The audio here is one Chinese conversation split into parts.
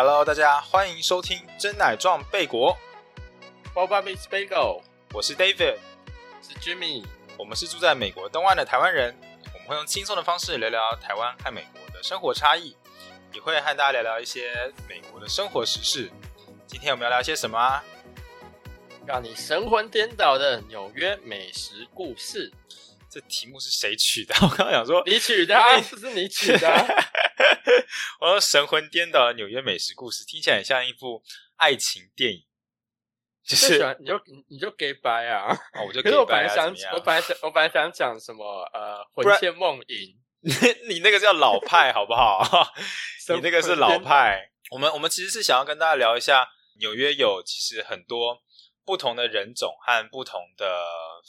Hello，大家欢迎收听真奶撞贝果，Boba Meets Bagel，我是 David，是 Jimmy。我们是住在美国东岸的台湾人，我们会用轻松的方式聊聊台湾和美国的生活差异，也会和大家聊聊一些美国的生活时事。今天我们要聊些什么啊？让你神魂颠倒的纽约美食故事，这题目是谁取的？我刚刚想说，你取的、啊，不是你取的、啊。我说神魂颠倒的纽约美食故事，听起来很像一部爱情电影，就就是你就你就给白啊！哦，我就可是我本来想我本来想，我本来想讲什么呃，魂牵梦萦，你那个叫老派好不好？你那个是老派。我们我们其实是想要跟大家聊一下，纽约有其实很多不同的人种和不同的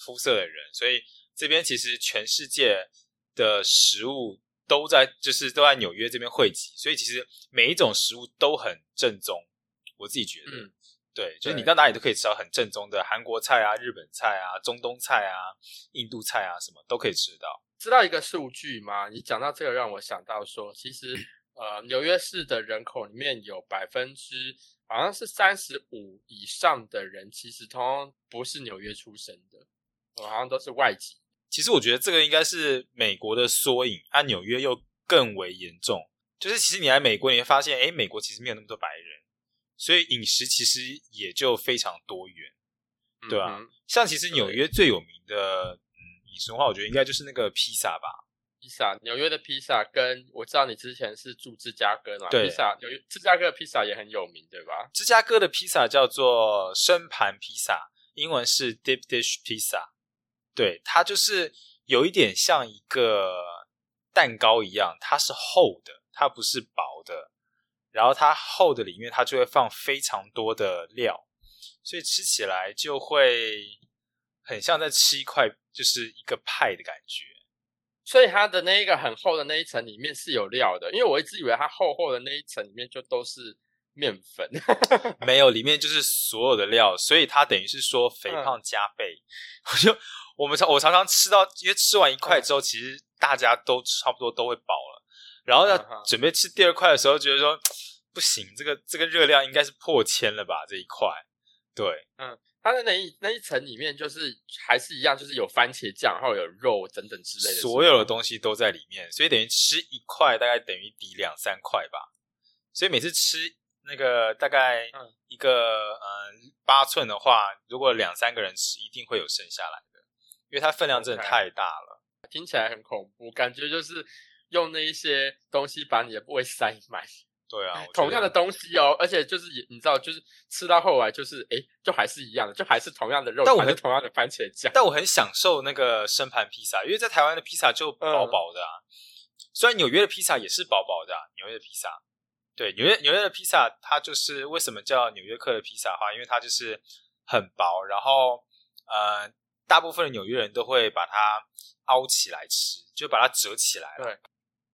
肤色的人，所以这边其实全世界的食物都在就是都在纽约这边汇集，所以其实每一种食物都很正宗。我自己觉得，嗯对，就是你到哪里都可以吃到很正宗的韩国菜啊、日本菜啊、中东菜啊、印度菜啊，什么都可以吃到。知道一个数据吗？你讲到这个，让我想到说，其实呃，纽约市的人口里面有百分之好像是三十五以上的人，其实通通不是纽约出生的，呃好像都是外籍。其实我觉得这个应该是美国的缩影，啊，纽约又更为严重。就是其实你来美国，你会发现，哎，美国其实没有那么多白人，所以饮食其实也就非常多元，对啊嗯像其实纽约最有名的，嗯，饮食文化，我觉得应该就是那个披萨吧。披萨，纽约的披萨跟我知道你之前是住芝加哥嘛，对披萨纽约芝加哥的披萨也很有名，对吧？芝加哥的披萨叫做生盘披萨，英文是 deep dish pizza。对，它就是有一点像一个蛋糕一样，它是厚的，它不是薄的。然后它厚的里面，它就会放非常多的料，所以吃起来就会很像在吃一块就是一个派的感觉。所以它的那一个很厚的那一层里面是有料的，因为我一直以为它厚厚的那一层里面就都是面粉。没有，里面就是所有的料，所以它等于是说肥胖加倍。我就我们常我常常吃到，因为吃完一块之后，其实大家都差不多都会饱了，然后要准备吃第二块的时候，觉得说不行，这个这个热量应该是破千了吧这一块。对，嗯它的那一那一层里面就是还是一样，就是有番茄酱，然后有肉等等之类的，所有的西。东西都在里面，所以等于吃一块大概等于抵两三块吧。所以每次吃那个大概嗯一个嗯八寸的话，如果两三个人吃，一定会有剩下来的，因为它分量真的太大了。听起来很恐怖，感觉就是用那一些东西把你的胃塞满。对啊，同样的东西哦，而且就是也你知道，就是吃到后来就是哎，就还是一样的，就还是同样的肉，但我很还是同样的番茄酱。但我很享受那个生盘披萨，因为在台湾的披萨就薄薄的啊。虽然纽约的披萨也是薄薄的、啊，纽约的披萨，对纽约纽约的披萨，它就是为什么叫纽约客的披萨的话，因为它就是很薄，然后呃，大部分的纽约人都会把它凹起来吃，就把它折起来了。对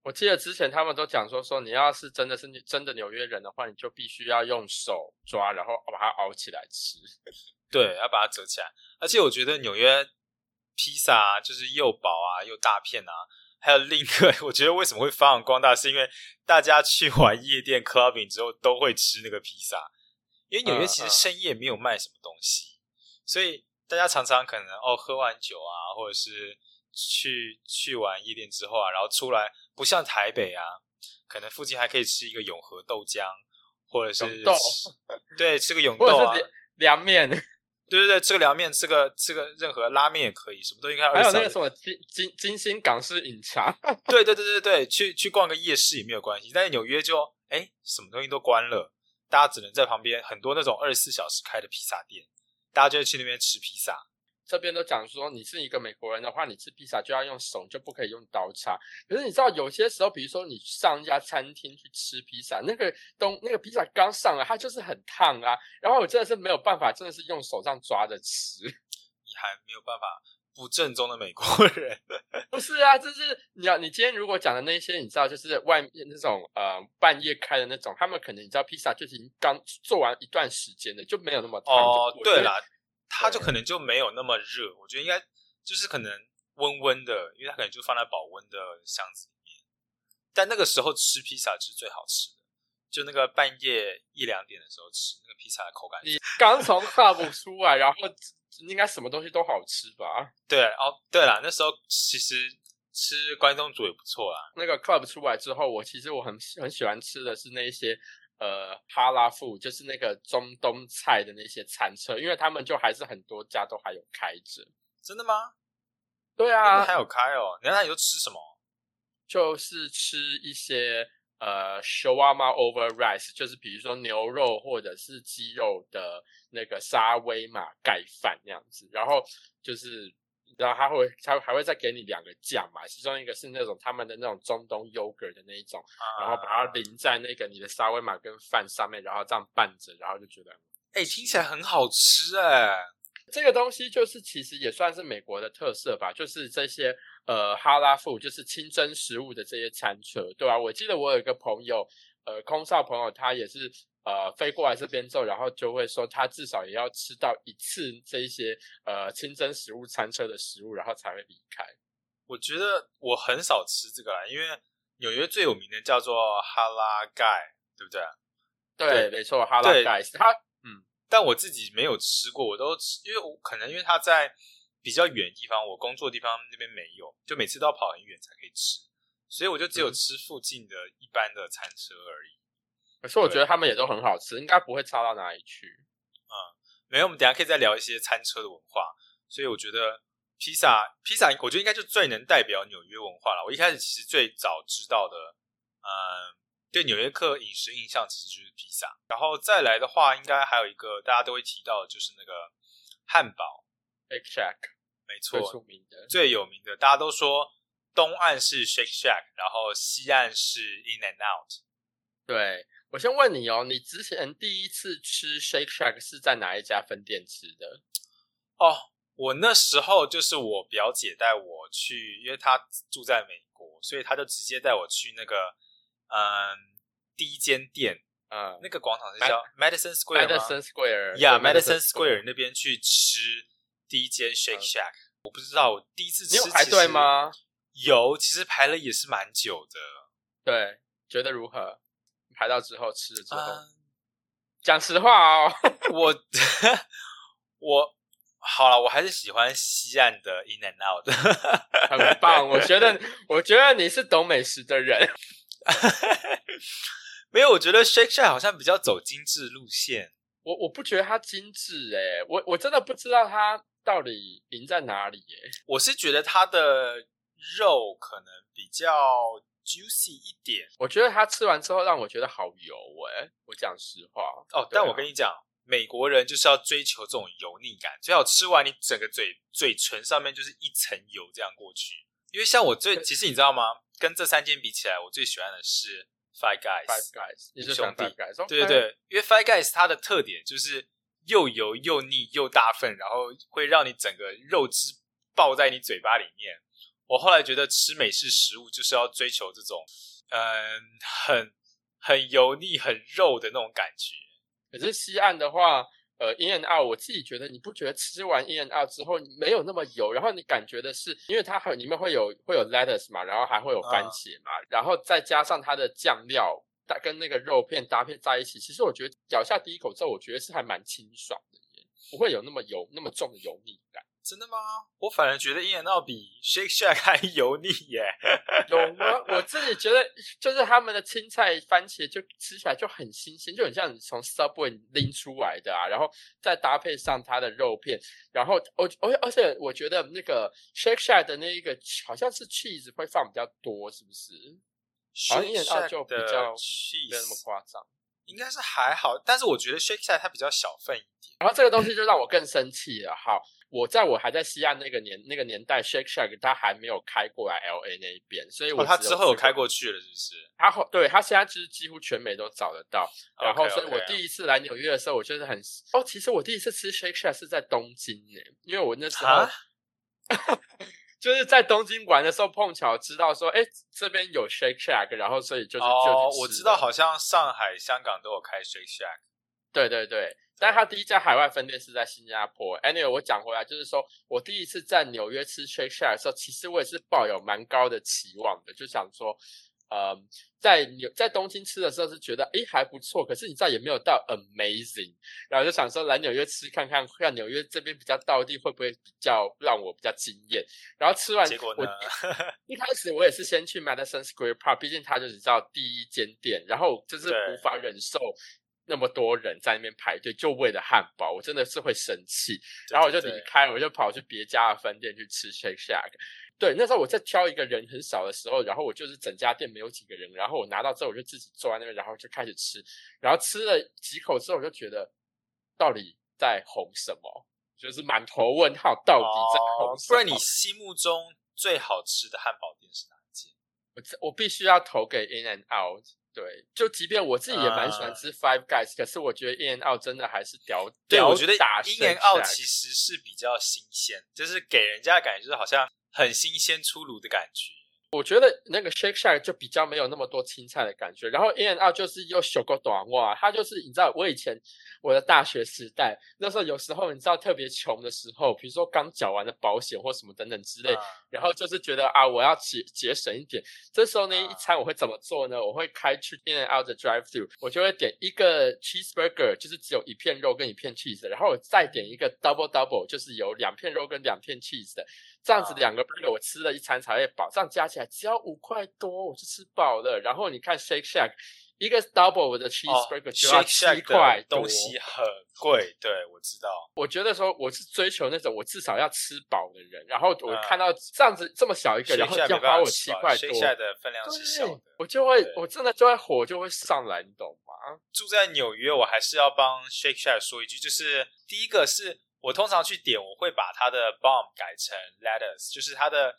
我记得之前他们都讲说，说你要是真的是真的纽约人的话，你就必须要用手抓，然后把它凹起来吃。对，要把它折起来。而且我觉得纽约披萨啊，就是又薄啊又大片啊，还有另一个，我觉得为什么会发扬光大，是因为大家去完夜店 clubbing 之后都会吃那个披萨，因为纽约其实深夜没有卖什么东西，所以大家常常可能哦喝完酒啊，或者是去去完夜店之后啊，然后出来不像台北啊，可能附近还可以吃一个永和豆浆，或者是永豆对吃个永或豆啊凉面，对对对，吃个凉面，吃个吃个任何拉面也可以，什么都应该还有那个什么金金金星港式饮茶，对对对对对，去去逛个夜市也没有关系。但是纽约就哎，什么东西都关了，大家只能在旁边很多那种二十四小时开的披萨店，大家就会去那边吃披萨。这边都讲说，你是一个美国人的话，你吃披萨就要用手，就不可以用刀叉。可是你知道，有些时候，比如说你上一家餐厅去吃披萨，那个东那个披萨刚上来，它就是很烫啊。然后我真的是没有办法，真的是用手上抓着吃。你还没有办法不正宗的美国人。不是啊，就是你要你今天如果讲的那些，你知道，就是外面那种呃半夜开的那种，他们可能你知道披萨就已经刚做完一段时间的，就没有那么烫。哦，对啦，它就可能就没有那么热，我觉得应该就是可能温温的，因为它可能就放在保温的箱子里面。但那个时候吃披萨是最好吃的，就那个半夜一两点的时候吃那个披萨的口感。你 刚从 club 出来，然后应该什么东西都好吃吧？对哦，对了，那时候其实吃关东煮也不错啦。那个 club 出来之后，我其实我很很喜欢吃的是那些呃哈拉富，就是那个中东菜的那些餐车，因为他们就还是很多家都还有开着。真的吗？对那啊边还，有开哦。你看你都吃什么？就是吃一些呃 shawarma over rice，就是比如说牛肉或者是鸡肉的那个沙威玛盖饭那样子，然后就是。然后他会，他还会再给你两个酱嘛，其中一个是那种他们的那种中东 yogurt 的那一种，然后把它淋在那个你的沙威玛跟饭上面，然后这样拌着，然后就觉得哎、听起来很好吃哎、这个东西就是其实也算是美国的特色吧，就是这些呃哈拉富，就是清真食物的这些餐车，对吧、我记得我有一个朋友，呃，空少朋友，他也是呃飞过来这边之后，然后就会说他至少也要吃到一次这一些呃清真食物餐车的食物，然后才会离开。我觉得我很少吃这个啦，因为纽约最有名的叫做哈拉盖，对不对？对，对没错，哈拉盖他嗯但我自己没有吃过，我都吃，因为我可能因为他在比较远的地方，我工作的地方那边没有，就每次都要跑很远才可以吃，所以我就只有嗯吃附近的一般的餐车而已。可是我觉得他们也都很好吃，应该不会差到哪里去。嗯没有，我们等一下可以再聊一些餐车的文化。所以我觉得披萨，披萨，我觉得应该就最能代表纽约文化了。我一开始其实最早知道的，嗯，对纽约客饮食印象其实就是披萨。然后再来的话，应该还有一个大家都会提到的，就是那个汉堡，Big Shack 没错最错，出名的，最有名的，大家都说东岸是 Shake Shack，然后西岸是 In and Out。对我先问你哦，你之前第一次吃 Shake Shack 是在哪一家分店吃的？哦，我那时候就是我表姐带我去，因为她住在美国，所以她就直接带我去那个嗯第一间店，嗯那个广场是叫 Madison Square 吗，Madison Square，那边去吃第一间 Shake 嗯 Shack。我不知道，我第一次吃你有排队？吗？有，其实排了也是蛮久的。对，觉得如何？排到之后吃了之后，嗯，讲实话哦，我 我好了，我还是喜欢西岸的 In and Out。很棒。我觉得，我觉得你是懂美食的人。没有，我觉得 Shake Shack 好像比较走精致路线。我我不觉得它精致诶，我我真的不知道它到底赢在哪里耶。我是觉得它的肉可能比较 juicy 一点我觉得它吃完之后让我觉得好油哎，我讲实话。哦，但我跟你讲，美国人就是要追求这种油腻感，最好吃完你整个嘴嘴唇上面就是一层油这样过去。因为像我最，其实你知道吗？跟这三间比起来，我最喜欢的是 Five Guys。Five Guys，你是兄弟 Five Guys？对对对，因为 Five Guys 它的特点就是又油又腻又大份，然后会让你整个肉汁爆在你嘴巴里面。我后来觉得吃美式食物就是要追求这种，嗯，很很油腻、很肉的那种感觉。可是西岸的话，呃，In and Out，我自己觉得你不觉得吃完 In and Out 之后没有那么油，然后你感觉的是，因为它很里面会有会有 lettuce 嘛，然后还会有番啊茄嘛，然后再加上它的酱料搭跟那个肉片搭配在一起，其实我觉得咬下第一口之后，我觉得是还蛮清爽的耶，不会有那么油那么重的油腻感。真的吗？我反而觉得 In and Out 比 Shake Shack 还油腻耶。有吗？我自己觉得，就是他们的青菜番茄就吃起来就很新鲜，就很像你从 Subway 拎出来的啊，然后再搭配上它的肉片，然后我而而且我觉得那个 Shake Shack 的那一个好像是 cheese 会放比较多，是不是？好像 Shake In and Out Shack 就比的较没有那么夸张。应该是还好，但是我觉得 Shake Shack 它比较小份一点。然后这个东西就让我更生气了。好，我在我还在西岸那个年那个年代，Shake Shack 它还没有开过来 L A 那一边，所以我哦，它之后有开过去了，是不是？他后对他现在就是几乎全美都找得到。然后，所以我第一次来纽约的时候，我就是很哦，其实我第一次吃 Shake Shack 是在东京呢，因为我那时候啊 就是在东京玩的时候碰巧知道说，哎，这边有 Shake Shack，然后所以就是哦，就我知道，好像上海、香港都有开 Shake Shack。对对对，但他第一家海外分店是在新加坡。Anyway，我讲回来，就是说我第一次在纽约吃 Shake Shack 的时候，其实我也是抱有蛮高的期望的，就想说，呃，在纽在东京吃的时候是觉得诶还不错，可是你知道也没有到 amazing，然后就想说来纽约吃看看，看纽约这边比较到地会不会比较让我比较惊艳。然后吃完结果呢？一开始我也是先去 Madison Square Park，毕竟它就是知道第一间店，然后就是无法忍受那么多人在那边排队就为了汉堡，我真的是会生气。然后我就离开，我就跑去别家的分店去吃 Shake Shack。对，那时候我在挑一个人很少的时候，然后我就是整家店没有几个人，然后我拿到之后我就自己坐在那边，然后就开始吃，然后吃了几口之后，我就觉得到底在红什么，就是满头问号，到底在红什么？不然你心目中最好吃的汉堡店是哪一间？我我必须要投给 In and Out。对，就即便我自己也蛮喜欢吃 Five Guys，可是我觉得 In and Out 真的还是屌。对，我觉得 In and Out 其实是比较新鲜，就是给人家的感觉就是好像。很新鲜出炉的感觉，我觉得那个 Shake Shack 就比较没有那么多青菜的感觉。然后 In and Out 就是又小个短袜，它就是你知道，我以前我的大学时代那时候，有时候你知道特别穷的时候，比如说刚缴完的保险或什么等等之类，然后就是觉得啊，我要节节省一点。这时候呢，一餐我会怎么做呢？我会开去 In and Out 的 Drive Through，我就会点一个 Cheeseburger，就是只有一片肉跟一片 cheese，然后我再点一个 Double Double，就是有两片肉跟两片 cheese 的。这样子两个 burger 我吃了一餐才会饱，这样加起来只要五块多，我就吃饱了。然后你看 Shake Shack 一个 double 的 cheeseburger 就要七块东西很贵。对，我知道。我觉得说我是追求那种我至少要吃饱的人，然后我看到这样子这么小一个，然后要花我七块多，下的分量是小的，我就会我真的就会火就会上来，你懂吗？住在纽约，我还是要帮 Shake Shack 说一句，就是第一个是。我通常去点，我会把它的 bomb 改成 lettuce，就是它的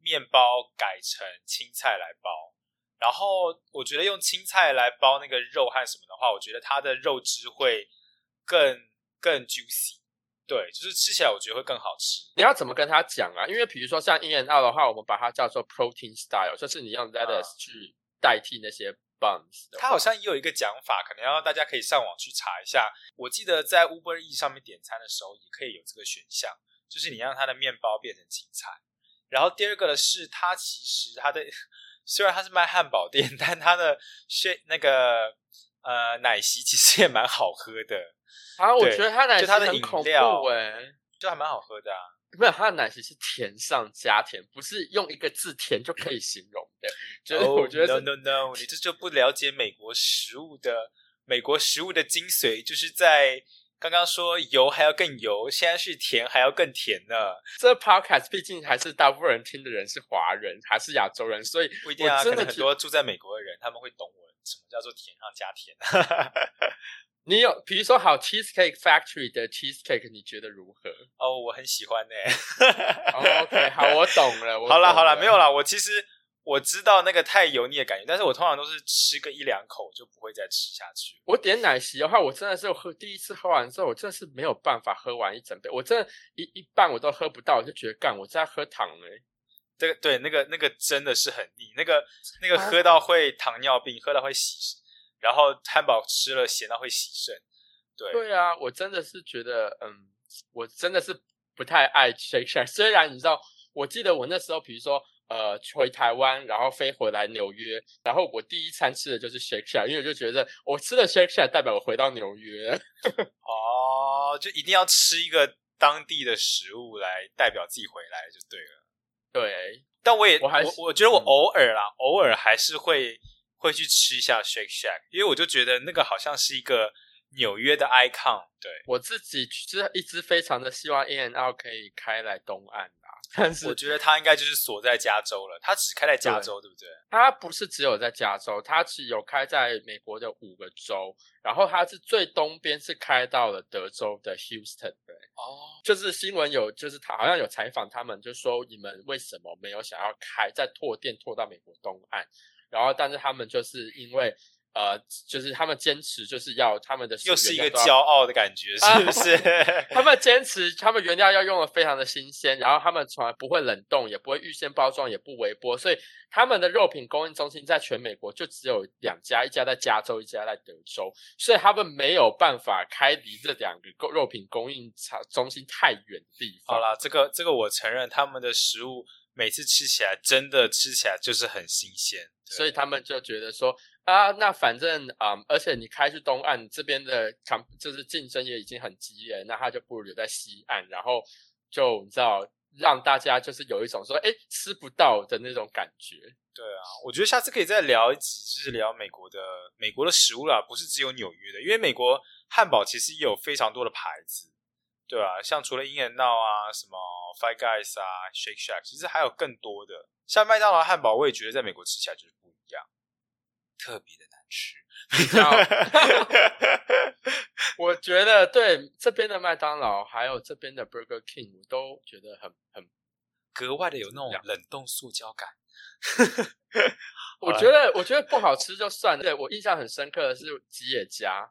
面包改成青菜来包。然后我觉得用青菜来包那个肉和什么的话，我觉得它的肉汁会更更 juicy。对，就是吃起来我觉得会更好吃。你要怎么跟他讲啊？因为比如说像 In and Out 的话，我们把它叫做 protein style，就是你用 lettuce 去代替那些。他好像也有一个讲法，可能要大家可以上网去查一下。我记得在 Uber E 上面点餐的时候，也可以有这个选项，就是你让它的面包变成青菜。然后第二个的是，它其实它的 虽然它是卖汉堡店，但它的血那个呃奶昔其实也蛮好喝的啊。我觉得它奶就它的饮料哎，就还蛮好喝的啊。没有，它的奶昔是甜上加甜，不是用一个字甜就可以形容的。就是我觉得 no no no，你这就不了解美国食物的美国食物的精髓，就是在刚刚说油还要更油，现在是甜还要更甜呢。这 podcast 毕竟还是大部分人听的人是华人，还是亚洲人，所以不一定啊。可能很多住在美国的人，他们会懂我什么叫做甜上加甜。你有，比如说好 cheesecake factory 的 cheesecake，你觉得如何？哦，我很喜欢呢。OK，好，我懂了。好了好了，没有了。我其实我知道那个太油腻的感觉，但是我通常都是吃个一两口就不会再吃下去。我点奶昔的话，我真的是喝第一次喝完之后，我真的是没有办法喝完一整杯，我真的一一半我都喝不到，我就觉得干，我在喝糖哎。这个对，那个那个真的是很腻，那个那个喝到会糖尿病，喝到会洗。然后汉堡吃了咸到会洗肾，对对啊，我真的是觉得，嗯，我真的是不太爱 Shake Shack。虽然你知道，我记得我那时候，比如说，呃，回台湾，然后飞回来纽约，然后我第一餐吃的就是 Shake Shack，因为我就觉得我吃了 Shake Shack 代表我回到纽约。哦，就一定要吃一个当地的食物来代表自己回来就对了。对，但我也我还我我觉得我偶尔啦，偶尔还是会。会去吃一下 Shake Shack，因为我就觉得那个好像是一个纽约的 icon。对我自己其实一直非常的希望 In and Out 可以开来东岸啦，但是我觉得它应该就是锁在加州了。它只开在加州，对不对？它不是只有在加州，它是有开在美国的五个州，然后它是最东边是开到了德州的 Houston。对，哦，就是新闻有，就是他好像有采访他们，就说你们为什么没有想要开再拓店拓到美国东岸？然后，但是他们就是因为，呃，就是他们坚持就是要他们的又是一个骄傲的感觉，是不是？他们坚持他们原料要用的非常的新鲜，然后他们从来不会冷冻，也不会预先包装，也不微波，所以他们的肉品供应中心在全美国就只有两家，一家在加州，一家在德州，所以他们没有办法开离这两个肉品供应厂中心太远的地方。好啦，这个这个我承认，他们的食物。每次吃起来真的吃起来就是很新鲜，所以他们就觉得说啊，那反正啊、而且你开去东岸这边的抗就是竞争也已经很激烈，那他就不如留在西岸，然后就你知道让大家就是有一种说哎吃不到的那种感觉。对啊，我觉得下次可以再聊一集，就是聊美国的美国的食物啦，不是只有纽约的，因为美国汉堡其实也有非常多的牌子，对啊，像除了 In and Out 啊，什么 Five Guys 啊，Shake Shack，其实还有更多的，像麦当劳汉堡，我也觉得在美国吃起来就是不一样，特别的难吃。我觉得对这边的麦当劳还有这边的 Burger King，我都觉得很很，格外的有那种冷冻塑胶感。我觉得我觉得不好吃就算了。对我印象很深刻的是吉野家，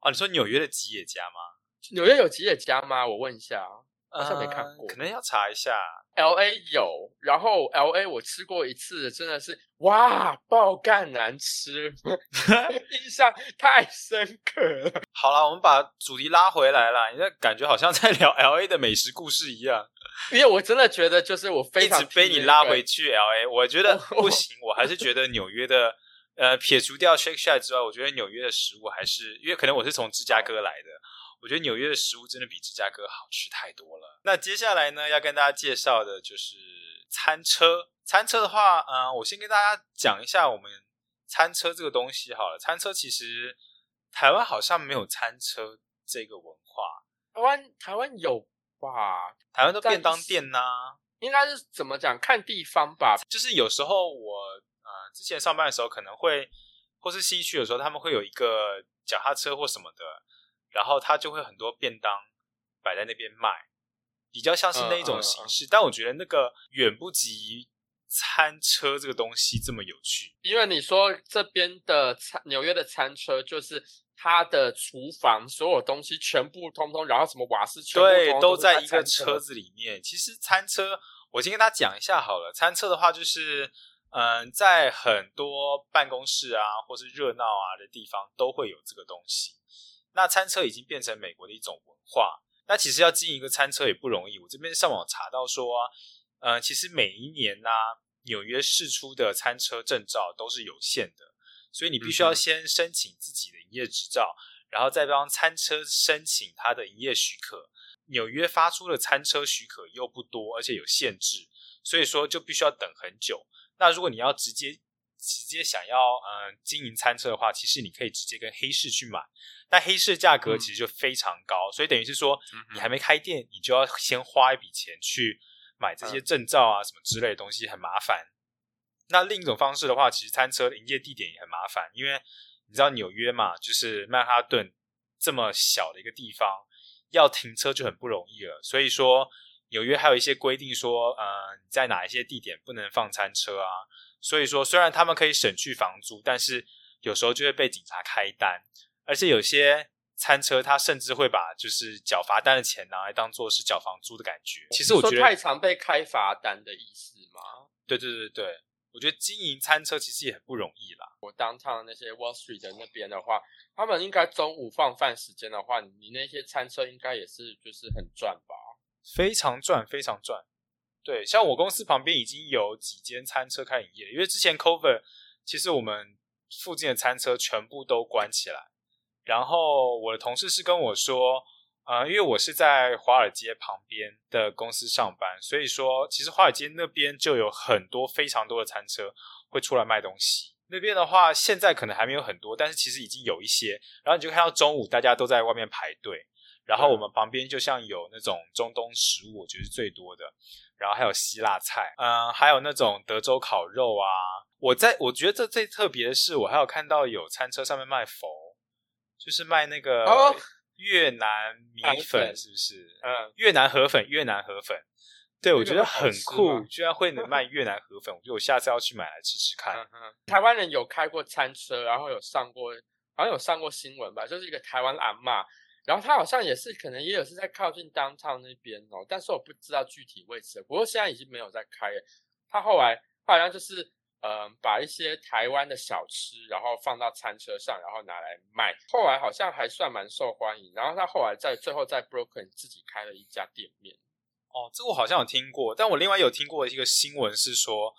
哦，你说纽约的吉野家吗？纽约有吉野家吗？我问一下，好像没看过，呃可能要查一下。L A 有，然后 L A 我吃过一次，真的是哇，爆干难吃，印象太深刻了。好了，我们把主题拉回来了，你这感觉好像在聊 L A 的美食故事一样，因为我真的觉得，就是我非一常直被你拉回去 L A。我觉得不行，我还是觉得纽约的，呃，撇除掉 Shake Shack 之外，我觉得纽约的食物还是，因为可能我是从芝加哥来的，我觉得纽约的食物真的比芝加哥好吃太多了。那接下来呢，要跟大家介绍的就是餐车。餐车的话，呃，我先跟大家讲一下我们餐车这个东西好了。餐车其实台湾好像没有餐车这个文化，台湾台湾有吧？台湾都便当店呐、应该是怎么讲？看地方吧。就是有时候我呃之前上班的时候可能会，或是西区有时候他们会有一个脚踏车或什么的，然后他就会很多便当摆在那边卖，比较像是那一种形式。但我觉得那个远不及餐车这个东西这么有趣。因为你说这边的餐纽约的餐车，就是它的厨房所有东西全部通通，然后什么瓦斯全部对，都在在一个餐车子里面。其实餐车，我先跟大家讲一下好了。餐车的话，就是嗯、在很多办公室啊，或是热闹啊的地方，都会有这个东西。那餐车已经变成美国的一种文化。那其实要经营一个餐车也不容易。我这边上网查到说、啊，呃，其实每一年呢、纽约市出的餐车证照都是有限的，所以你必须要先申请自己的营业执照，然后再帮餐车申请它的营业许可。纽约发出的餐车许可又不多，而且有限制，所以说就必须要等很久。那如果你要直接直接想要嗯、呃经营餐车的话，其实你可以直接跟黑市去买，但黑市的价格嗯其实就非常高，所以等于是说你还没开店，你就要先花一笔钱去买这些嗯证照啊什么之类的东西，很麻烦。那另一种方式的话，其实餐车的营业地点也很麻烦，因为你知道纽约嘛，就是曼哈顿这么小的一个地方，要停车就很不容易了。所以说，纽约还有一些规定说，呃，你在哪一些地点不能放餐车啊。所以说，虽然他们可以省去房租，但是有时候就会被警察开单，而且有些餐车他甚至会把就是缴罚单的钱拿来当做是缴房租的感觉。其实我觉得说太常被开罚单的意思吗？对对对对，我觉得经营餐车其实也很不容易啦。我当趟那些 Wall Street 的那边的话，他们应该中午放饭时间的话，你你那些餐车应该也是就是很赚吧？非常赚，非常赚。对，像我公司旁边已经有几间餐车开营业，因为之前 cover 其实我们附近的餐车全部都关起来。然后我的同事是跟我说，呃，因为我是在华尔街旁边的公司上班，所以说其实华尔街那边就有很多非常多的餐车会出来卖东西。那边的话，现在可能还没有很多，但是其实已经有一些。然后你就看到中午大家都在外面排队，然后我们旁边就像有那种中东食物，我觉得是最多的，然后还有希腊菜，嗯、还有那种德州烤肉啊。我在我觉得这最特别的是，我还有看到有餐车上面卖佛，就是卖那个哦越南米粉，是不是？嗯，越南河粉，越南河粉。对，我那个觉得很酷，居然会能卖越南河粉，我觉得我下次要去买来吃吃看。台湾人有开过餐车，然后有上过，好像有上过新闻吧，就是一个台湾阿嬷，然后他好像也是可能也有是在靠近 downtown 那边哦，但是我不知道具体位置，不过现在已经没有在开了。他后来他好像就是嗯、把一些台湾的小吃，然后放到餐车上，然后拿来卖，后来好像还算蛮受欢迎。然后他后来在最后在 Brooklyn 自己开了一家店面。哦，这我好像有听过，但我另外有听过一个新闻是说，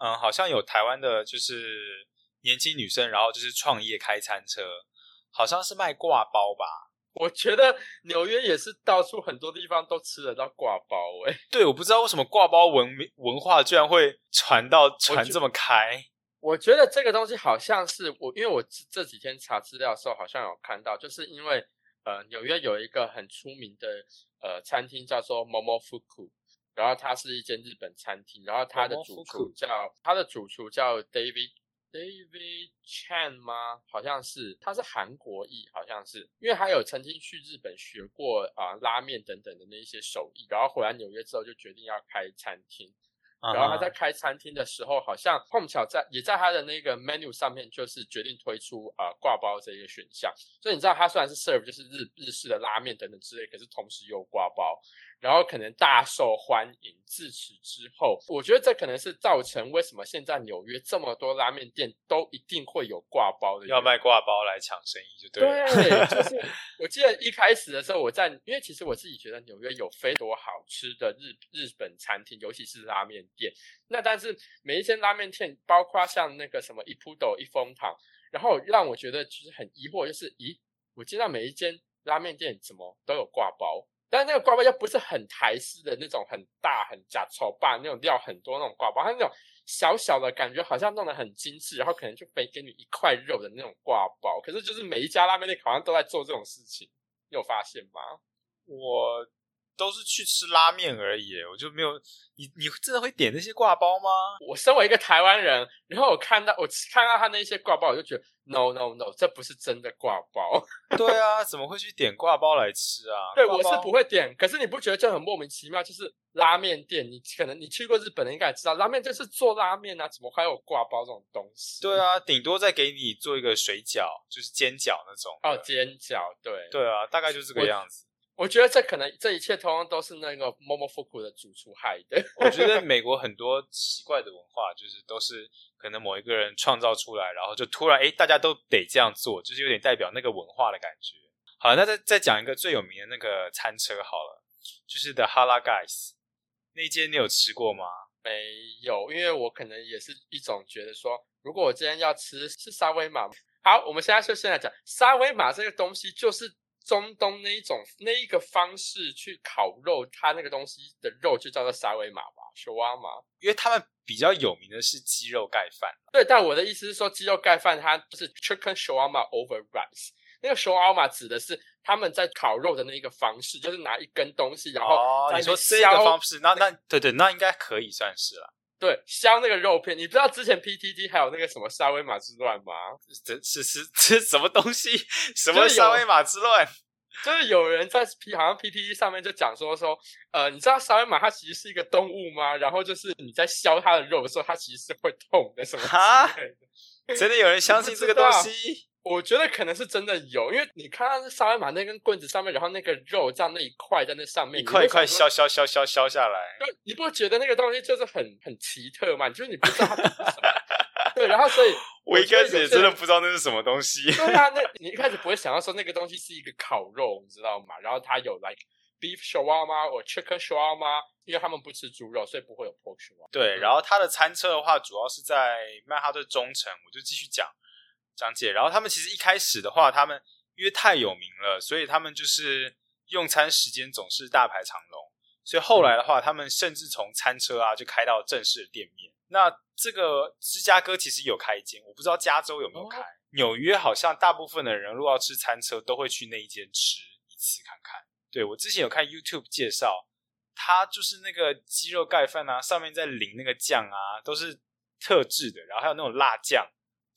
嗯，好像有台湾的就是年轻女生，然后就是创业开餐车，好像是卖挂包吧。我觉得纽约也是到处很多地方都吃得到挂包哎、对，我不知道为什么挂包文文化居然会传到传这么开。我觉得这个东西好像是我，因为我这这几天查资料的时候，好像有看到，就是因为呃纽约有一个很出名的呃餐厅叫做 Momofuku，然后它是一间日本餐厅，然后它的主厨叫它的主厨叫 David David Chan 吗？好像是，他是韩国裔，好像是，因为他有曾经去日本学过啊、拉面等等的那一些手艺，然后回来纽约之后就决定要开餐厅。然后他在嗯开餐厅的时候，好像碰巧在也在他的那个 menu 上面，就是决定推出呃挂包这一个选项。所以你知道，他虽然是 serve 就是日日式的拉面等等之类，可是同时有挂包，然后可能大受欢迎。自此之后，我觉得这可能是造成为什么现在纽约这么多拉面店都一定会有挂包的。要卖挂包来抢生意就对了。对，就 是我记得一开始的时候，我在因为其实我自己觉得纽约有非常多好吃的日日本餐厅，尤其是拉面店。那但是每一间拉面店，包括像那个什么一铺斗、一风堂，然后让我觉得就是很疑惑，就是咦，我见到每一间拉面店怎么都有挂包？但是那个挂包又不是很台式的那种很大很假丑霸那种料很多那种挂包，它那种小小的感觉好像弄得很精致，然后可能就没给你一块肉的那种挂包。可是就是每一家拉面店好像都在做这种事情，你有发现吗？我都是去吃拉面而已，我就没有你你真的会点那些挂包吗？我身为一个台湾人，然后我看到我看到他那些挂包，我就觉得 no no no，这不是真的挂包。对啊，怎么会去点挂包来吃啊？对，我是不会点。可是你不觉得就很莫名其妙？就是拉面店，你可能你去过日本的，应该也知道，拉面就是做拉面啊，怎么还有挂包这种东西？对，啊，顶多再给你做一个水饺，就是煎饺那种。哦，煎饺，对，对啊，大概就这个样子。我觉得这可能这一切通通都是那个 Momofuku 的主厨害的。我觉得 美国很多奇怪的文化，就是都是可能某一个人创造出来，然后就突然哎，大家都得这样做，就是有点代表那个文化的感觉。好，那再再讲一个最有名的那个餐车好了，就是 The Hala Guys 那间，你有吃过吗？没有，因为我可能也是一种觉得说，如果我今天要吃是沙威玛，好，我们现在就先来讲沙威玛这个东西，就是中东那一种那一个方式去烤肉，它那个东西的肉就叫做沙威玛吧，沙瓦玛。因为他们比较有名的是鸡肉盖饭，对，但我的意思是说，鸡肉盖饭它就是 chicken shawarma over rice。那个 shawarma 指的是他们在烤肉的那一个方式，就是拿一根东西，然后哦，你说这削个方式，那那对对，那应该可以算是了。对削那个肉片。你不知道之前 PTT 还有那个什么沙威玛之乱吗？这是是这是什么东西？什么沙威玛之乱？就是有人在 P 好像 PTT 上面就讲说说，呃，你知道沙威玛它其实是一个动物吗？然后就是你在削它的肉的时候，它其实是会痛的什么哈之类的。真的有人相信这个东西？我觉得可能是真的有，因为你看到那沙威玛那根棍子上面，然后那个肉这样那一块在那上面，一块一块削。削削削削削下来。对，你不觉得那个东西就是很很奇特吗？就是你不知道它是什么。对，然后所以 我一开始也真的不知道那是什么东西。对啊，那你一开始不会想到说那个东西是一个烤肉，你知道吗？然后它有 like beef shawarma 或 chicken shawarma，因为他们不吃猪肉，所以不会有 pork shawarma。对，然后它的餐车的话，主要是在曼哈顿中城，我就继续讲讲解。然后他们其实一开始的话，他们因为太有名了，所以他们就是用餐时间总是大排长龙。所以后来的话，他们甚至从餐车啊就开到正式的店面。那这个芝加哥其实有开一间，我不知道加州有没有开。纽约好像大部分的人如果要吃餐车，都会去那一间吃一次看看。对我之前有看 YouTube 介绍，它就是那个鸡肉盖饭啊，上面在淋那个酱啊，都是特制的，然后还有那种辣酱，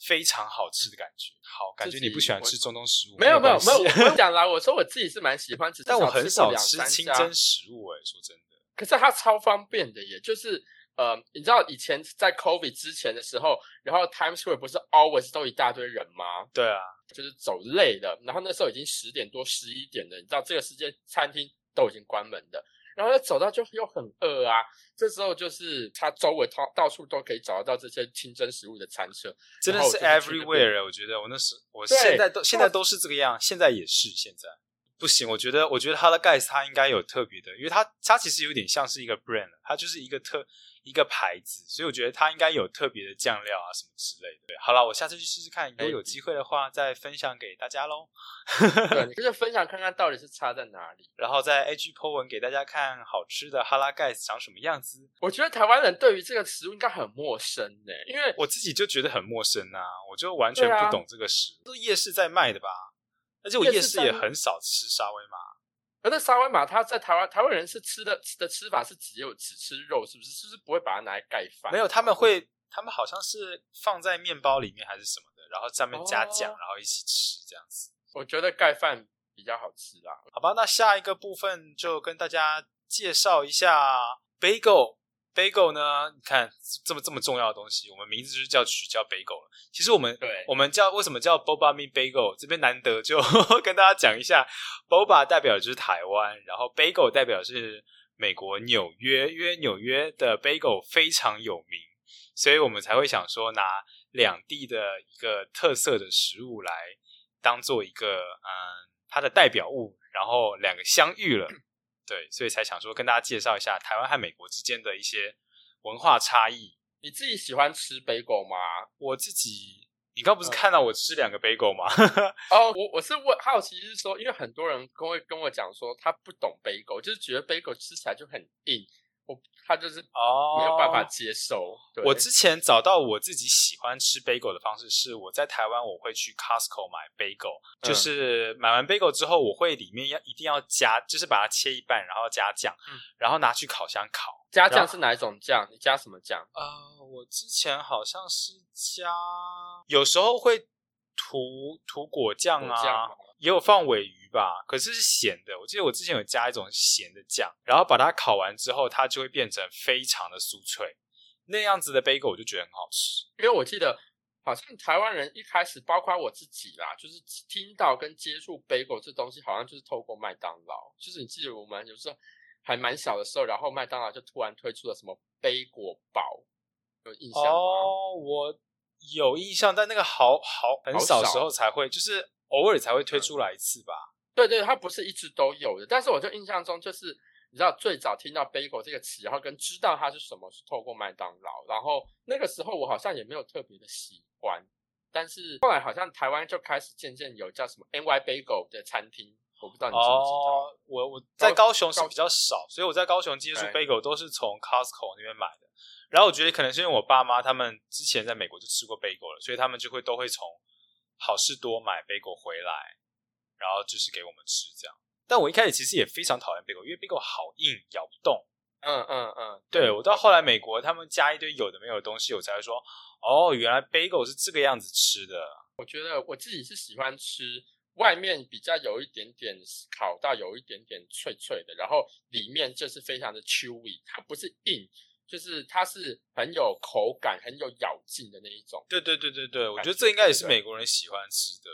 非常好吃的感觉。好，感觉你不喜欢吃中东食物，没有没有没有，我 讲啦。我说我自己是蛮喜欢吃，但我很少吃清真食物诶、说真的。可是它超方便的耶，就是呃，你知道以前在 COVID 之前的时候，然后 Times Square 不是 always 都一大堆人吗？对啊，就是走累了，然后那时候已经十点多、十一点了，你知道这个时间餐厅都已经关门的，然后又走到就又很饿啊，这时候就是它周围到到处都可以找得到这些清真食物的餐车，真的是 everywhere 欸。我觉得我那时我现在都现在都是这个样，现在也是现在。不行，我觉得，我觉得它的盖斯它应该有特别的，因为它它其实有点像是一个 brand，它就是一个特一个牌子，所以我觉得它应该有特别的酱料啊什么之类的。对，好了，我下次去试试看，如果有机会的话再分享给大家喽。就是分享看看到底是差在哪里，然后在 A G 破文给大家看好吃的哈拉盖斯长什么样子。我觉得台湾人对于这个食物应该很陌生呢，因为我自己就觉得很陌生啊，我就完全不懂这个食物，都夜市在卖的吧？而且我夜市也很少吃沙威玛，而那沙威玛，它在台湾台湾人是吃的的吃法是只有只吃肉，是不是？是不是不会把它拿来盖饭？没有，他们会，他们好像是放在面包里面还是什么的，然后上面加酱，然后一起吃这样子。我觉得盖饭比较好吃啦。好吧，那下一个部分就跟大家介绍一下 bagel。Bagel 呢？你看这么这么重要的东西，我们名字就是叫取叫 bagel 了。其实我们对，我们叫为什么叫 boba me bagel？这边难得就 跟大家讲一下，boba 代表就是台湾，然后 bagel 代表是美国纽约，因为纽约的 bagel 非常有名，所以我们才会想说拿两地的一个特色的食物来当做一个嗯它的代表物，然后两个相遇了。对，所以才想说跟大家介绍一下台湾和美国之间的一些文化差异。你自己喜欢吃北狗吗？我自己，你刚不是看到我吃两个北狗吗？哦，我我是问好奇是说，因为很多人跟会跟我讲说他不懂北狗，就是觉得北狗吃起来就很硬。我他就是哦没有办法接受。我之前找到我自己喜欢吃 bagel 的方式是，我在台湾我会去 Costco 买 bagel，就是买完 bagel 之后，我会里面要一定要加，就是把它切一半，然后加酱，然后拿去烤箱烤。加酱是哪一种酱？你加什么酱？呃，我之前好像是加，有时候会涂涂果酱啊。也有放尾鱼吧，可是是咸的。我记得我之前有加一种咸的酱，然后把它烤完之后，它就会变成非常的酥脆。那样子的 bagel 我就觉得很好吃。因为我记得好像台湾人一开始，包括我自己啦，就是听到跟接触 bagel 这东西，好像就是透过麦当劳。就是你记得我们有时候还蛮小的时候，然后麦当劳就突然推出了什么杯果堡，有印象吗？哦，我有印象，但那个好好很少时候才会，就是。偶尔才会推出来一次吧。对对，它不是一直都有的。但是我就印象中，就是你知道最早听到 bagel 这个词，然后跟知道它是什么，是透过麦当劳。然后那个时候我好像也没有特别的喜欢。但是后来好像台湾就开始渐渐有叫什么 NY Bagel 的餐厅，我不知道你知不知道。我我在高雄是比较少，所以我在高雄接触 bagel 都是从 Costco 那边买的。然后我觉得可能是因为我爸妈他们之前在美国就吃过 bagel 了，所以他们就会都会从。好事多买贝果回来，然后就是给我们吃这样。但我一开始其实也非常讨厌贝果，因为贝果好硬，咬不动。嗯嗯嗯，对我到后来美国他们加一堆有的没有的东西，我才会说哦，原来贝果是这个样子吃的。我觉得我自己是喜欢吃外面比较有一点点烤到有一点点脆脆的，然后里面就是非常的 chewy，它不是硬。就是它是很有口感、很有咬劲的那一种。对对对对对，我觉得这应该也是美国人喜欢吃的。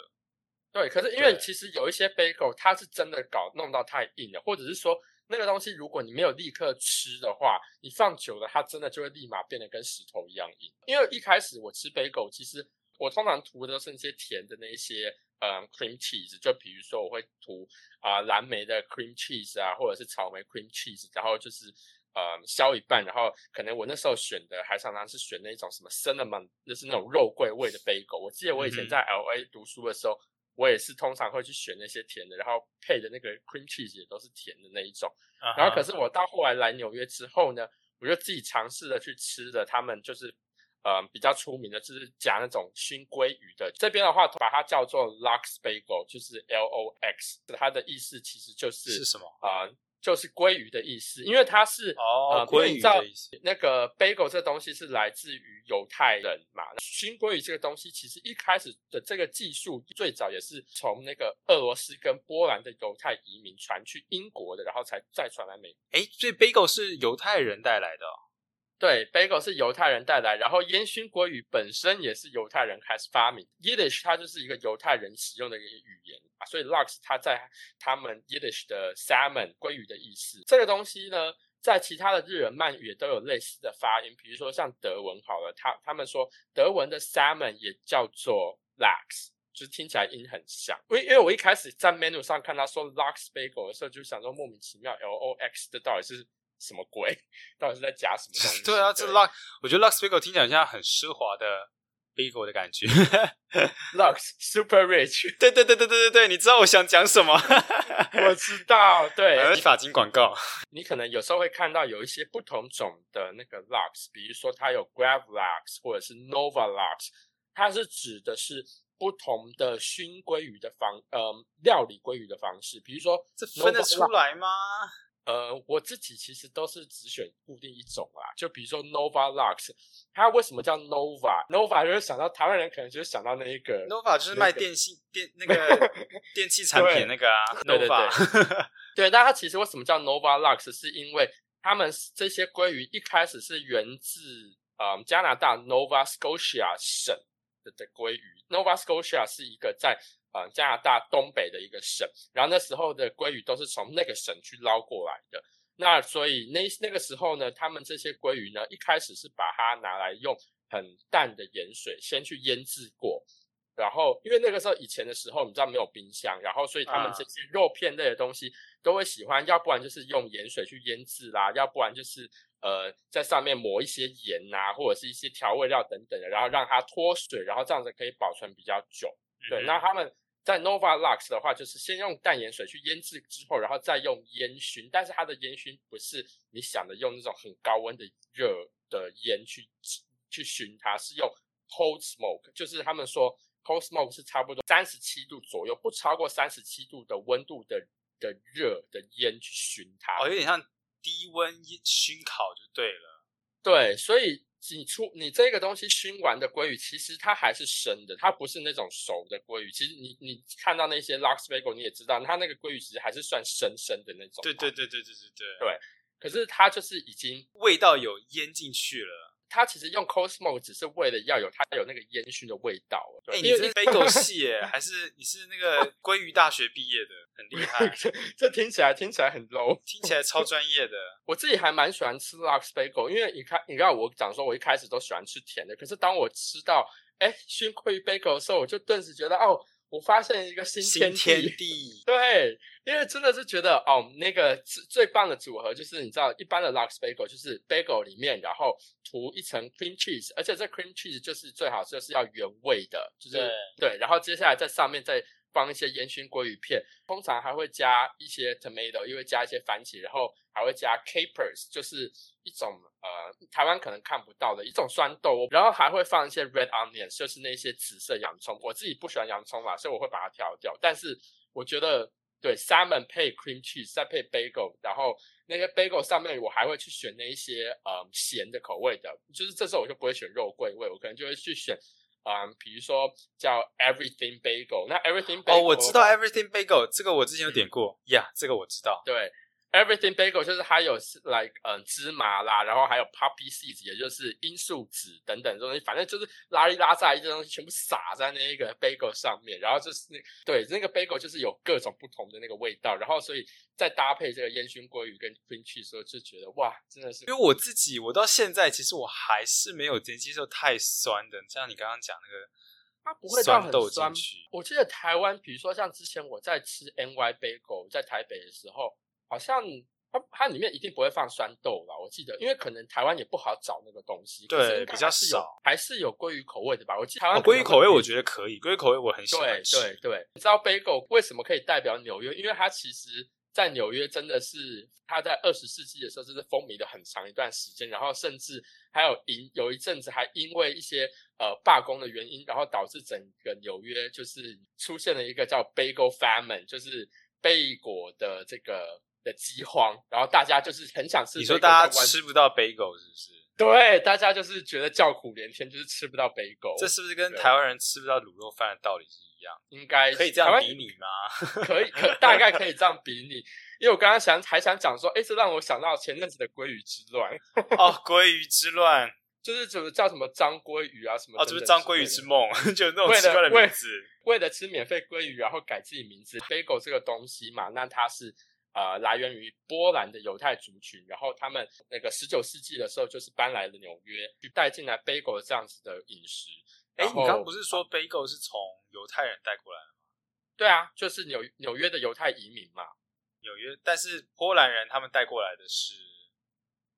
对，可是因为其实有一些 bagel，它是真的搞弄到太硬了，或者是说那个东西如果你没有立刻吃的话，你放久了，它真的就会立马变得跟石头一样硬。因为一开始我吃 bagel，其实我通常涂的都是那些甜的那些，嗯，cream cheese，就比如说我会涂啊蓝莓的 cream cheese 啊，或者是草莓 cream cheese，然后就是。呃，削一半，然后可能我那时候选的还常常是选那种什么 cinnamon，就是那种肉桂味的 bagel。我记得我以前在 L A 读书的时候，我也是通常会去选那些甜的，然后配的那个 cream cheese 也都是甜的那一种。然后可是我到后来来纽约之后呢，我就自己尝试的去吃的，他们就是呃比较出名的，就是夹那种熏鲑鱼的。这边的话把它叫做 Lux Bagel，就是 L O X，它的意思其实就是是什么啊？就是鲑鱼的意思，因为它是哦，鲑鱼的意思。那个 bagel 这东西是来自于犹太人嘛？熏鲑鱼这个东西，其实一开始的这个技术最早也是从那个俄罗斯跟波兰的犹太移民传去英国的，然后才再传来美。哎，所以 bagel 是犹太人带来的。对，bagel 是犹太人带来，然后烟熏鲑鱼本身也是犹太人开始发明。Yiddish 它就是一个犹太人使用的一个语言啊，所以 Lux 它在他们 Yiddish 的 salmon 鲑鱼的意思。这个东西呢，在其他的日文鳗语也都有类似的发音，比如说像德文好了，他他们说德文的 salmon 也叫做 Lux，就是听起来音很像。因为因为我一开始在 menu 上看他说 Lux Bagel 的时候，就想说莫名其妙 L O X 这到底是什么鬼？到底是在夹什么东西？对啊，这 Lux 我觉得 Lux Bagel 听起来像很奢华的 bagel 的感觉。Lux Super Rich，对对对对对对对，你知道我想讲什么？我 知道，对，洗发精广告。你可能有时候会看到有一些不同种的那个 Lux，比如说它有 Grav Lux 或者是 Nova Lux，它是指的是不同的熏鲑鱼的方，呃，料理鲑鱼的方式。比如说，这分得出来吗？呃，我自己其实都是只选固定一种啦，就比如说 Nova Lux，它为什么叫 Nova？Nova 就是想到台湾人可能就是想到那一个 Nova 就是卖电信电那个电器 产品那个啊，Nova 对，但它其实为什么叫 Nova Lux？是因为他们这些鲑鱼一开始是源自呃加拿大 Nova Scotia 省的的鲑鱼。Nova Scotia 是一个在呃加拿大东北的一个省，然后那时候的鲑鱼都是从那个省去捞过来的。那所以那那个时候呢，他们这些鲑鱼呢，一开始是把它拿来用很淡的盐水先去腌制过。然后，因为那个时候以前的时候，你知道没有冰箱，然后所以他们这些肉片类的东西都会喜欢，要不然就是用盐水去腌制啦，要不然就是呃在上面抹一些盐啊，或者是一些调味料等等的，然后让它脱水，然后这样子可以保存比较久。对，那他们在 Nova Lux 的话，就是先用淡盐水去腌制之后，然后再用烟熏，但是它的烟熏不是你想的用那种很高温的热的烟去去熏它，是用 cold smoke，就是他们说。Cold smoke 是差不多三十七度左右，不超过三十七度的温度的的热的烟去熏它。哦，有点像低温熏烤就对了。对，所以你出你这个东西熏完的鲑鱼，其实它还是生的，它不是那种熟的鲑鱼。其实你你看到那些 Lux Bagel，你也知道，它那个鲑鱼其实还是算生生的那种。对对对对对对对。对，可是它就是已经味道有腌进去了。它其实用 cold smoke 只是为了要有它有那个烟熏的味道。哎，你是 bagel 系耶，还是你是那个鲑鱼大学毕业的？很厉害。这听起来听起来很 low，听起来超专业的。我自己还蛮喜欢吃 Lux Bagel，因为你看，你看我讲说，我一开始都喜欢吃甜的，可是当我吃到哎熏鲑鱼 bagel 的时候，我就顿时觉得哦。我发现一个新天 地，对，因为真的是觉得哦，那个最最棒的组合就是你知道，一般的 Lux Bagel 就是 Bagel 里面，然后涂一层 cream cheese，而且这 cream cheese 就是最好就是要原味的，就是对，然后接下来在上面再放一些烟熏鲑鱼片，通常还会加一些 tomato，因为加一些番茄，然后还会加 capers，就是一种呃台湾可能看不到的一种酸豆，然后还会放一些 red onions，就是那些紫色洋葱。我自己不喜欢洋葱嘛，所以我会把它挑掉。但是我觉得对 salmon 配 cream cheese 再配 bagel，然后那些 bagel 上面我还会去选那一些呃咸的口味的，就是这时候我就不会选肉桂味，我可能就会去选。嗯，比如说叫 Everything Bagel，那 Everything Bagel 哦，我知道 Everything Bagel 这个我之前有点过呀，这个我知道。对，Everything Bagel 就是它有 like 嗯芝麻啦，然后还有 poppy seeds，也就是罂粟籽等等东西，反正就是拉里拉扎一些东西全部撒在那一个 bagel 上面，然后就是那对那个 bagel 就是有各种不同的那个味道，然后所以再搭配这个烟熏鲑鱼跟 cream cheese 时候，就觉得哇，真的是。因为我自己我到现在其实我还是没有能接受太酸的，像你刚刚讲那个。它不会到很酸。我记得台湾，比如说像之前我在吃 NY Bagel 在台北的时候，好像它它里面一定不会放酸豆吧。我记得，因为可能台湾也不好找那个东西，对，比较少，还是有鲑鱼口味的吧？我记得台湾鲑鱼口味，我觉得可以，鲑鱼口味我很喜欢吃。对对对，你知道 Bagel 为什么可以代表纽约？因为它其实。在纽约真的是，它在二十世纪的时候就是风靡了很长一段时间，然后甚至还有因有一阵子还因为一些呃罢工的原因，然后导致整个纽约就是出现了一个叫 Bagel Famine，就是贝果的这个的饥荒，然后大家就是很想吃。你说大家吃不到 Bagel 是不是？对，大家就是觉得叫苦连天，就是吃不到 Bagel。这是不是跟台湾人吃不到卤肉饭的道理是一样？应该可以这样比拟吗？可以，可大概可以这样比拟。因为我刚刚想还想讲说，哎，这让我想到前阵子的鲑鱼之乱。哦，鲑鱼之乱 就是怎么叫什么张鲑鱼啊什么？哦，就是张鲑鱼之梦，就那种奇怪的名字。为了吃免费鲑鱼，然后改自己名字。Bagel 这个东西嘛，那它是呃来源于波兰的犹太族群，然后他们那个十九世纪的时候就是搬来了纽约，去带进来 Bagel 这样子的饮食。哎，你刚不是说 bagel 是从犹太人带过来的吗？对啊，就是纽纽约的犹太移民嘛。纽约，但是波兰人他们带过来的是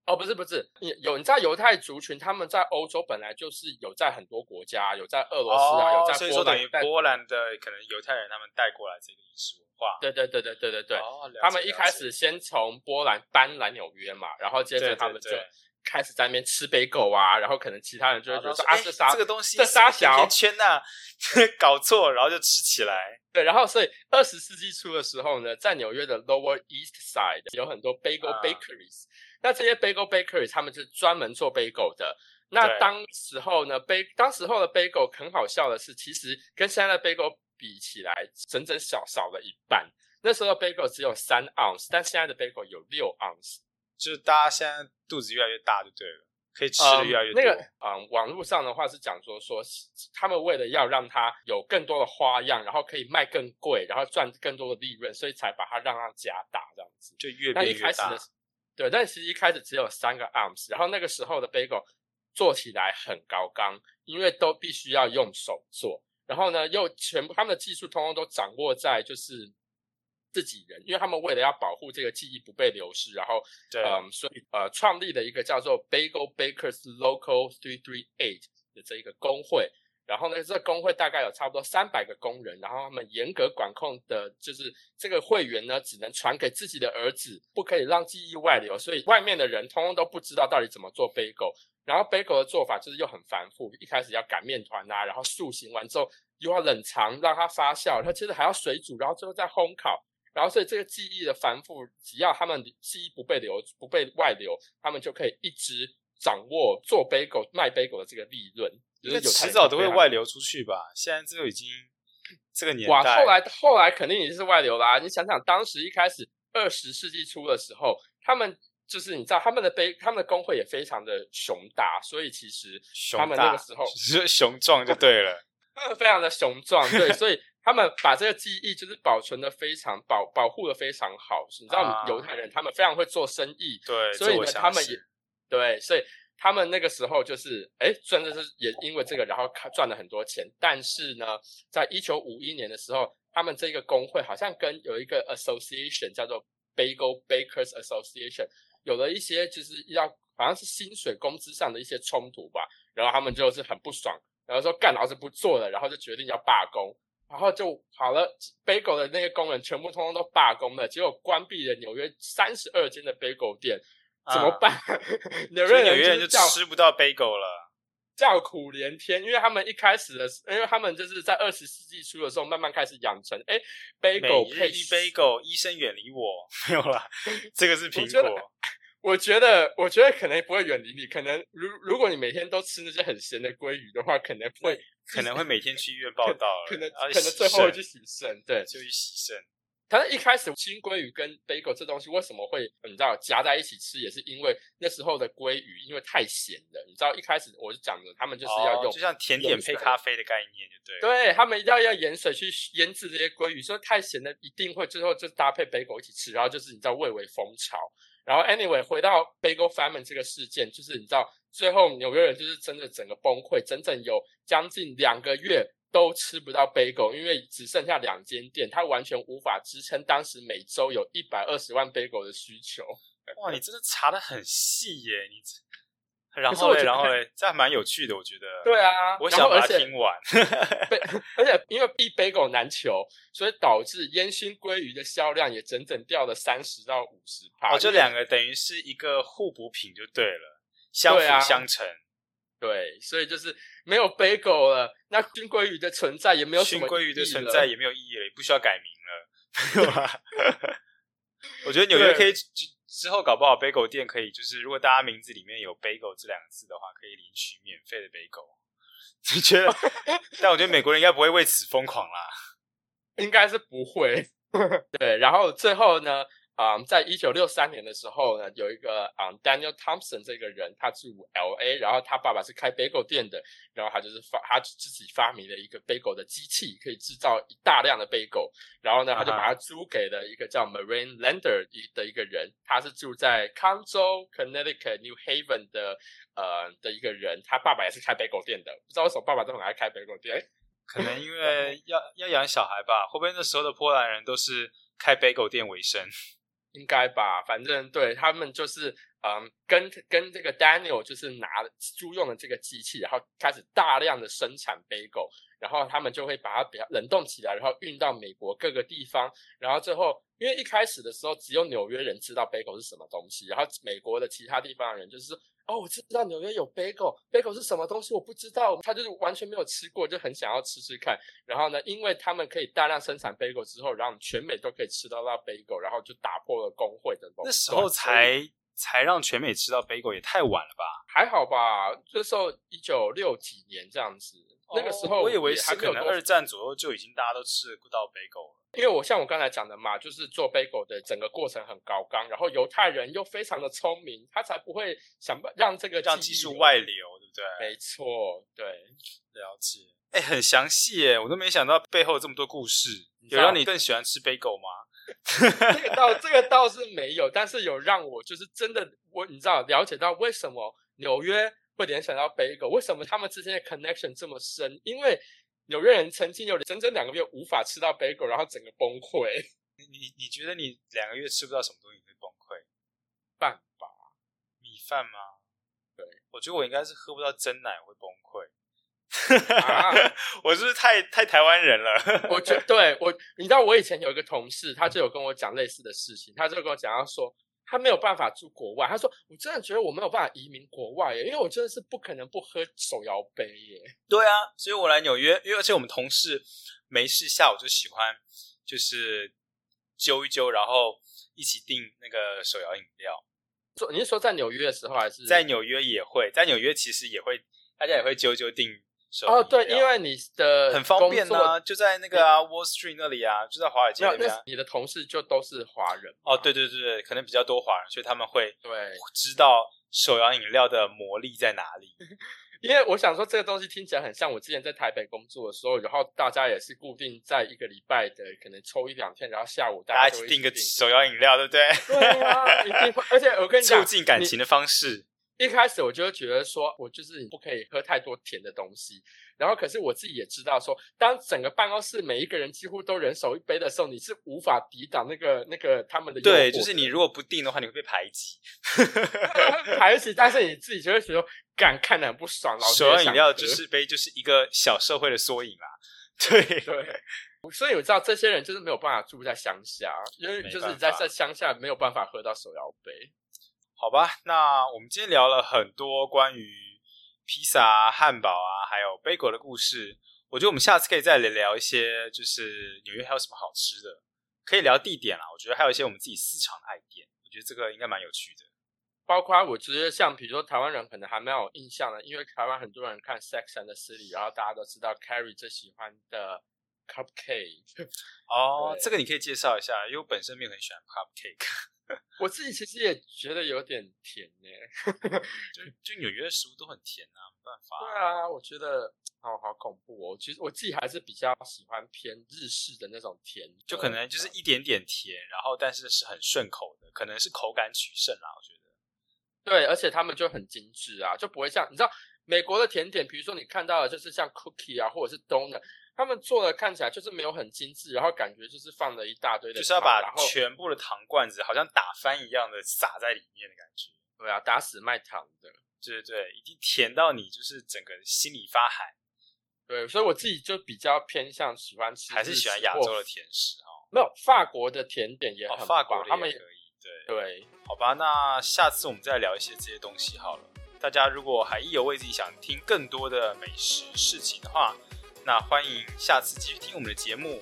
哦，不是不是，你有你知道犹太族群他们在欧洲本来就是有在很多国家，有在俄罗斯啊，有哦，在所以等于波兰波兰的可能犹太人他们带过来这个饮食文化。对对对对对对对，哦，他们一开始先从波兰搬来纽约嘛，然后接着他们就开始在那边吃杯狗啊，然后可能其他人就会觉得说啊，这啥这个东西这沙小圈呐，搞错，然后就吃起来。对，然后所以二十世纪初的时候呢，在纽约的 Lower East Side 有很多 bagel 啊 bakeries，、那这些 bagel bakeries 他们是专门做 bagel 的。那对当时候呢，bag 当时候的 bagel 很好笑的是，其实跟现在的 bagel 比起来，整整少少了一半。那时候的 bagel 只有三盎司，但现在的 bagel 有六盎司。就是大家现在肚子越来越大，就对了，可以吃的越来越多。嗯、那个嗯，网络上的话是讲说说，他们为了要让它有更多的花样，然后可以卖更贵，然后赚更多的利润，所以才把它让它加大这样子。就越那变越大一开始的。对，但其实一开始只有三个 arms，然后那个时候的 bagel 做起来很高纲，因为都必须要用手做，然后呢又全部他们的技术通通都掌握在就是自己人，因为他们为了要保护这个记忆不被流失，然后对，嗯，所以呃，创立了一个叫做 Bagel Bakers Local Three Three Eight 的这一个工会。然后呢，这个工会大概有差不多三百个工人，然后他们严格管控的，就是这个会员呢，只能传给自己的儿子，不可以让记忆外流，所以外面的人通通都不知道到底怎么做 bagel。然后 bagel 的做法就是又很繁复，一开始要擀面团啊，然后塑形完之后又要冷藏让它发酵，然后接着还要水煮，然后最后再烘烤。然后，所以这个记忆的繁复，只要他们记忆不被流、不被外流，他们就可以一直掌握做 bagel、卖杯狗的这个利润。应该迟早都会外流出去吧？现在这个已经这个年代，哇，后来后来肯定也是外流啦、你想想，当时一开始二十世纪初的时候，他们就是你知道他们的杯，他们的工会也非常的雄大，所以其实他们那个时候是雄壮就对了，非常的雄壮，对，所以他们把这个记忆就是保存的非常保保护的非常好。你知道啊犹太人他们非常会做生意，对，所以他们也对，所以他们那个时候就是，哎，真的是也因为这个，然后赚了很多钱。但是呢，在一九五一年的时候，他们这个工会好像跟有一个 association 叫做 Bagel Bakers Association 有了一些就是要好像是薪水工资上的一些冲突吧，然后他们就是很不爽，然后说干老子不做了，然后就决定要罢工。然后就好了，bagel 的那些工人全部通通都罢工了，结果关闭了纽约三十二间的 bagel 店，怎么办？纽约纽约人就吃不到 bagel 了。叫苦连天，因为他们一开始的，因为他们就是在二十世纪初的时候慢慢开始养成，哎，bagel 配每日一 bagel，医生远离我，没有啦，这个是 苹果。我觉得，我觉得可能不会远离你，可能如如果你每天都吃那些很咸的鲑鱼的话，可能会可能会每天去医院报道，可能可能最后去洗肾，对。就去洗肾。但是一开始青鲑鱼跟 bagel 这东西为什么会你知道夹在一起吃，也是因为那时候的鲑鱼因为太咸了，你知道一开始我就讲了，他们就是要用哦就像甜点配咖啡的概念，就对了。对他们一定要用盐水去腌制这些鲑鱼，说太咸的一定会最后就搭配 bagel 一起吃，然后就是你知道蔚为风潮。然后 anyway 回到 bagel famine 这个事件，就是你知道最后纽约人就是真的整个崩溃，整整有将近两个月都吃不到 bagel，因为只剩下两间店，它完全无法支撑当时每周有一百二十万 bagel 的需求。哇，你真的查的很细耶！你这，然后然后嘞，这还蛮有趣的，我觉得。对啊，我想而且它听完。被，而且因为一杯狗难求，所以导致烟熏鲑鱼的销量也整整掉了三十到五十趴。哦，这两个等于是一个互补品就对了，相辅相成。对，所以就是没有 bagel 了，那金鲑鱼的存在也没有什么熏鲑鱼的意义了存在也没有意义了，也不需要改名了，没有啊。我觉得纽约可以之之后搞不好 bagel 店可以，就是如果大家名字里面有 bagel 这两个字的话，可以领取免费的 bagel。你觉得？但我觉得美国人应该不会为此疯狂啦。应该是不会。对，然后最后呢，啊、在一九六三年的时候呢，有一个啊、Daniel Thompson 这个人，他住 L A，然后他爸爸是开 bagel 店的，然后他就是发他自己发明了一个 bagel 的机器，可以制造一大量的 bagel，然后呢，他就把它租给了一个叫 Marine Lander 的一个人，他是住在康州 Connecticut New Haven 的呃的一个人，他爸爸也是开 bagel 店的，不知道为什么爸爸都很爱开 bagel 店。可能因为要要养小孩吧，会不会那时候的波兰人都是开 bagel 店为生？应该吧，反正对他们就是嗯，跟跟这个 Daniel 就是拿租用的这个机器，然后开始大量的生产 bagel，然后他们就会把它比较冷冻起来，然后运到美国各个地方，然后最后因为一开始的时候只有纽约人知道 bagel 是什么东西，然后美国的其他地方的人就是说。哦，我知道纽约有 bagel，bagel 是什么东西我不知道，他就是完全没有吃过，就很想要吃吃看。然后呢，因为他们可以大量生产 bagel 之后，然后全美都可以吃到那 bagel，然后就打破了工会的垄断。那时候才才让全美吃到 bagel，也太晚了吧？还好吧？那时候一九六几年这样子，那个时候哦我以为也还没有多是可能二战左右就已经大家都吃不到 bagel 了。因为我像我刚才讲的嘛，就是做 bagel 的整个过程很高纲，然后犹太人又非常的聪明，他才不会想办让这个技术外。流，对不对？没错，对，了解。哎，很详细耶，我都没想到背后这么多故事。有让你更喜欢吃 bagel 吗？这个倒这个倒是没有，但是有让我就是真的我你知道了解到为什么纽约会联想到 bagel，为什么他们之间的 connection 这么深？因为纽约人曾经有整整两个月无法吃到 bagel，然后整个崩溃。你你你觉得你两个月吃不到什么东西你会崩溃？办法，米饭吗？对，我觉得我应该是喝不到真奶会崩溃。啊 我是不是太太台湾人了？我觉对我，你知道我以前有一个同事，他就有跟我讲类似的事情，他就跟我讲他说。他没有办法住国外，他说：“我真的觉得我没有办法移民国外耶，因为我真的是不可能不喝手摇杯耶。对啊，所以我来纽约，因为而且我们同事没事下午就喜欢就是揪一揪，然后一起订那个手摇饮料。说你是说在纽约的时候，还是在纽约也会，在纽约其实也会，大家也会揪揪订哦，对，因为你的很方便啊，就在那个啊 Wall Street 那里啊，就在华尔街，那边、啊。你的同事就都是华人哦，对对对对，可能比较多华人，所以他们会对，知道手摇饮料的魔力在哪里。因为我想说这个东西听起来很像我之前在台北工作的时候，然后大家也是固定在一个礼拜的可能抽一两天，然后下午大家一起订个订手摇饮料，对不对？对啊，一定会，而且我跟你讲，促进感情的方式。一开始我就会觉得说，我就是不可以喝太多甜的东西。然后，可是我自己也知道说，当整个办公室每一个人几乎都人手一杯的时候，你是无法抵挡那个那个他们的对，就是你如果不定的话，你会被排挤。排挤，但是你自己就会觉得，干看得很不爽。老师手也想喝摇饮料就是杯，就是一个小社会的缩影啊。对，对，所以我知道这些人就是没有办法住在乡下，因为就是你在在乡下没有办法喝到手摇杯。好吧，那我们今天聊了很多关于披萨、汉堡啊，还有 bagel 的故事。我觉得我们下次可以再聊聊一些，就是纽约还有什么好吃的，可以聊地点啦。我觉得还有一些我们自己私藏的爱店，我觉得这个应该蛮有趣的。包括我觉得像比如说台湾人可能还蛮有印象的，因为台湾很多人看《Sex and the City》，然后大家都知道 Carrie 最喜欢的 cupcake。哦，对这个你可以介绍一下，因为我本身没有很喜欢 cupcake，我 自己其实也觉得有点甜呢。就就纽约的食物都很甜啊，没办法。对啊，我觉得好好恐怖哦。其实我自己还是比较喜欢偏日式的那种甜，就可能就是一点点甜，然后但是是很顺口的，可能是口感取胜啦，我觉得。对，而且他们就很精致啊，就不会像你知道美国的甜点，比如说你看到的就是像 cookie 啊，或者是 donut，他们做的看起来就是没有很精致，然后感觉就是放了一大堆的，就是要把全部的糖罐子好像打翻一样的撒在里面的感觉。对啊，打死卖糖的。对对对，已经甜到你就是整个心里发寒，对，所以我自己就比较偏向喜欢吃，还是喜欢亚洲的。甜食哦。没有法国的甜点也哦，很法国他们的也可以。对，对好吧，那下次我们再聊一些这些东西好了。大家如果还意犹未尽，想听更多的美食事情的话，那欢迎下次继续听我们的节目。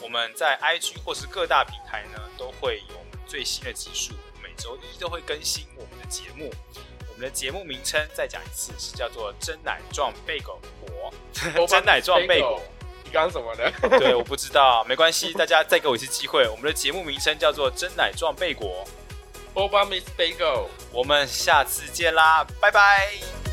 我们在 IG 或是各大平台呢，都会有我们最新的集数，每周一都会更新我们的节目。我们的节目名称再讲一次，是叫做“真奶撞贝狗国”，真奶撞贝果 bagel，刚什么的？对，我不知道，没关系，大家再给我一次机会。我们的节目名称叫做“真奶撞贝果 Boba Miss Bagel。我们下次见啦，拜拜。